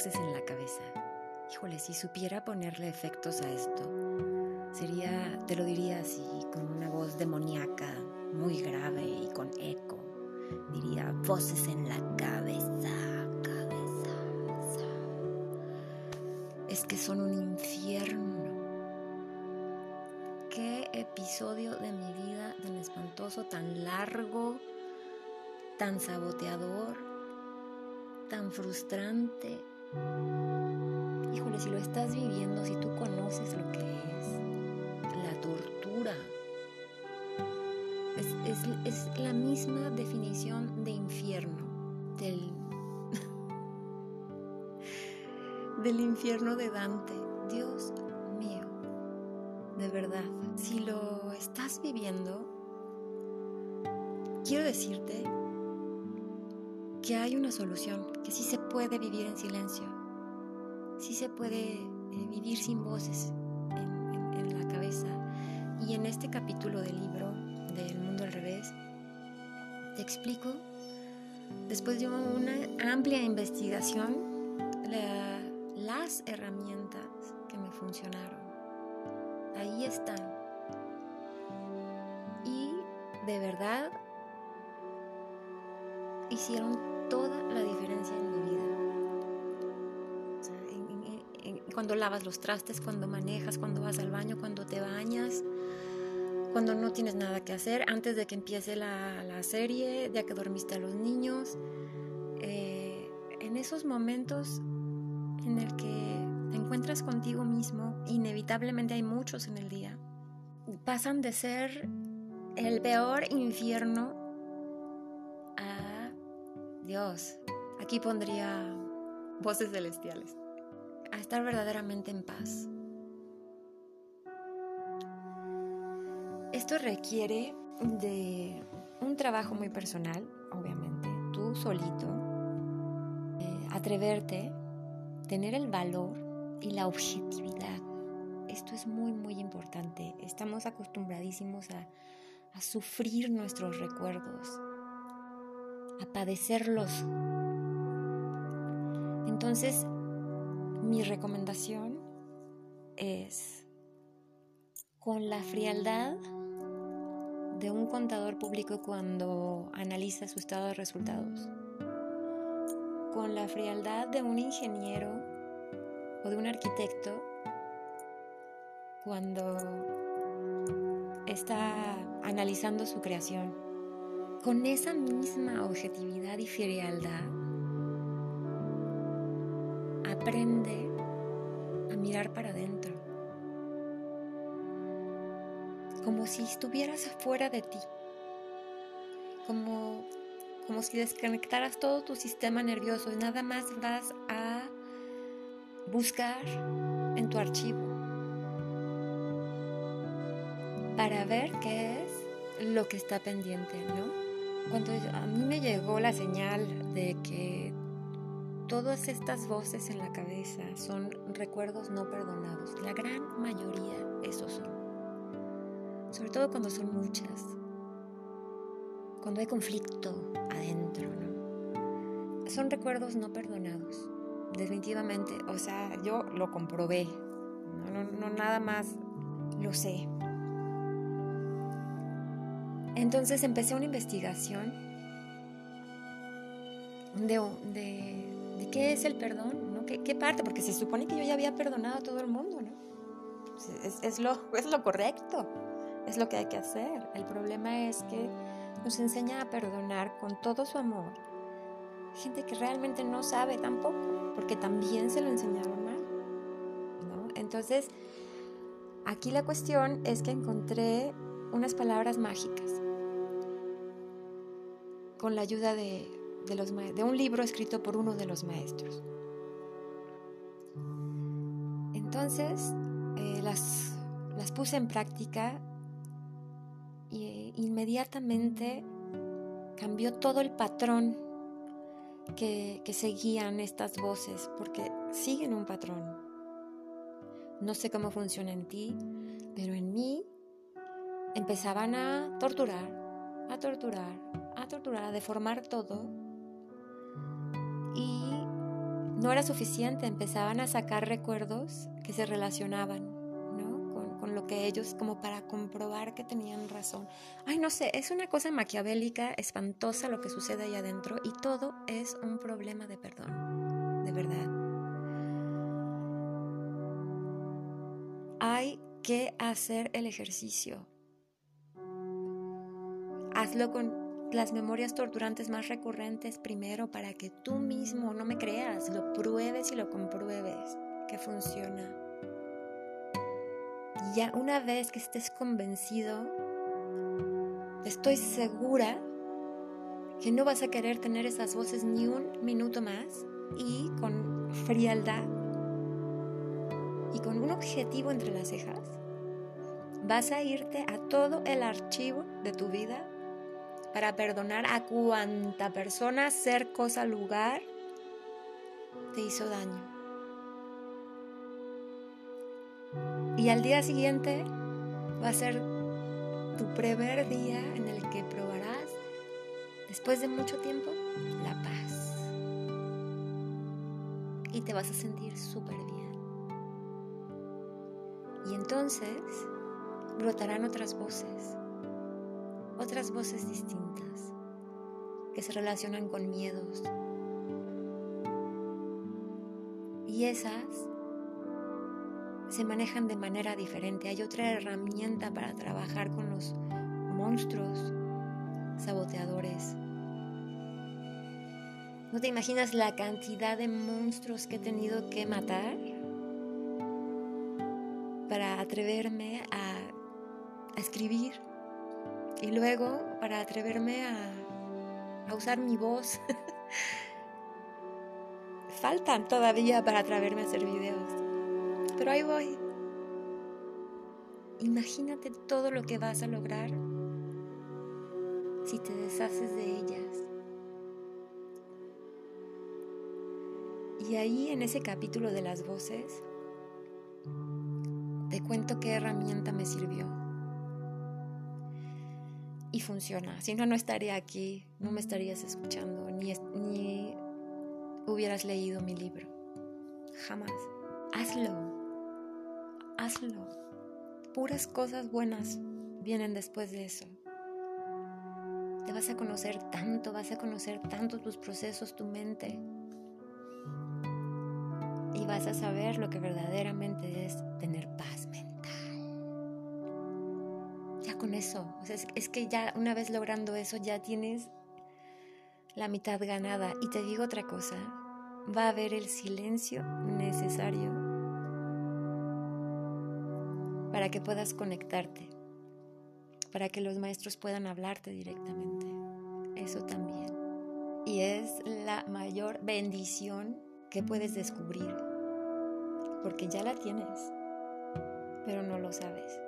voces en la cabeza. Híjole, si supiera ponerle efectos a esto, sería, te lo diría así, con una voz demoníaca, muy grave y con eco. Diría, voces en la cabeza, cabeza. Es que son un infierno. Qué episodio de mi vida tan espantoso, tan largo, tan saboteador, tan frustrante. Híjole, si lo estás viviendo, si tú conoces lo que es la tortura, es, la misma definición de infierno, del, del infierno de Dante. Dios mío, de verdad, si lo estás viviendo, quiero decirte que hay una solución, que sí se puede vivir en silencio, sí se puede eh, vivir sin voces en, la cabeza. Y en este capítulo del libro del mundo al revés, te explico, después de una amplia investigación, las herramientas que me funcionaron. Ahí están. Y de verdad hicieron toda la diferencia en mi vida. cuando lavas los trastes, cuando manejas, cuando vas al baño, cuando te bañas, cuando no tienes nada que hacer, antes de que empiece la, serie, ya que dormiste a los niños. Eh, en esos momentos en el que te encuentras contigo mismo, inevitablemente hay muchos en el día, pasan de ser el peor infierno Dios, aquí pondría voces celestiales, a estar verdaderamente en paz. Esto requiere de un trabajo muy personal, obviamente, tú solito, eh, atreverte, tener el valor y la objetividad. Esto es muy, muy importante. Estamos acostumbradísimos a sufrir nuestros recuerdos, a padecerlos. Entonces, mi recomendación es con la frialdad de un contador público cuando analiza su estado de resultados, con la frialdad de un ingeniero o de un arquitecto cuando está analizando su creación con esa misma objetividad y frialdad, aprende a mirar para adentro, como si estuvieras afuera de ti, como, como si desconectaras todo tu sistema nervioso y nada más vas a buscar en tu archivo para ver qué es lo que está pendiente, ¿no? Cuando a mí me llegó la señal de que todas estas voces en la cabeza son recuerdos no perdonados, la gran mayoría esos son. Sobre todo cuando son muchas, cuando hay conflicto adentro, ¿no? Son recuerdos no perdonados, definitivamente. O sea, yo lo comprobé, no, no nada más lo sé. Entonces empecé una investigación de, de, qué es el perdón, ¿no? ¿Qué, parte? Porque se supone que yo ya había perdonado a todo el mundo, ¿no? Es, es, lo, es lo correcto, es lo que hay que hacer. El problema es que nos enseña a perdonar con todo su amor. Gente que realmente no sabe tampoco, porque también se lo enseñaron mal. ¿no? Entonces, aquí la cuestión es que encontré unas palabras mágicas con la ayuda de, los, de un libro escrito por uno de los maestros. Entonces eh, las, las puse en práctica e inmediatamente cambió todo el patrón que, que, seguían estas voces, porque siguen un patrón. No sé cómo funciona en ti, pero en mí empezaban a torturar, a torturar, a torturar, a deformar todo. Y no era suficiente, empezaban a sacar recuerdos que se relacionaban con, lo que ellos, como para comprobar que tenían razón. Ay, no sé, es una cosa maquiavélica, espantosa lo que sucede ahí adentro y todo es un problema de perdón, de verdad. Hay que hacer el ejercicio. Hazlo con las memorias torturantes más recurrentes primero para que tú mismo no me creas, lo pruebes y lo compruebes que funciona. Y ya una vez que estés convencido, estoy segura que no vas a querer tener esas voces ni un minuto más y con frialdad y con un objetivo entre las cejas, vas a irte a todo el archivo de tu vida para perdonar a cuanta persona, ser, cosa, lugar te hizo daño. Y al día siguiente va a ser tu primer día en el que probarás, después de mucho tiempo, la paz. Y te vas a sentir súper bien. Y entonces brotarán otras voces otras voces distintas que se relacionan con miedos. Y esas se manejan de manera diferente. Hay otra herramienta para trabajar con los monstruos saboteadores. ¿No te imaginas la cantidad de monstruos que he tenido que matar para atreverme a, escribir? Y luego, para atreverme a, usar mi voz, faltan todavía para atreverme a hacer videos. Pero ahí voy. Imagínate todo lo que vas a lograr si te deshaces de ellas. Y ahí en ese capítulo de las voces, te cuento qué herramienta me sirvió y funciona. Si no, no estaría aquí, no me estarías escuchando, ni, ni hubieras leído mi libro. Jamás. Hazlo. Hazlo. Puras cosas buenas vienen después de eso. Te vas a conocer tanto, vas a conocer tanto tus procesos, tu mente. Y vas a saber lo que verdaderamente es tener paz mental con eso. es, que ya una vez logrando eso ya tienes la mitad ganada. Y te digo otra cosa, va a haber el silencio necesario para que puedas conectarte, para que los maestros puedan hablarte directamente. Eso también. Y es la mayor bendición que puedes descubrir, porque ya la tienes, pero no lo sabes.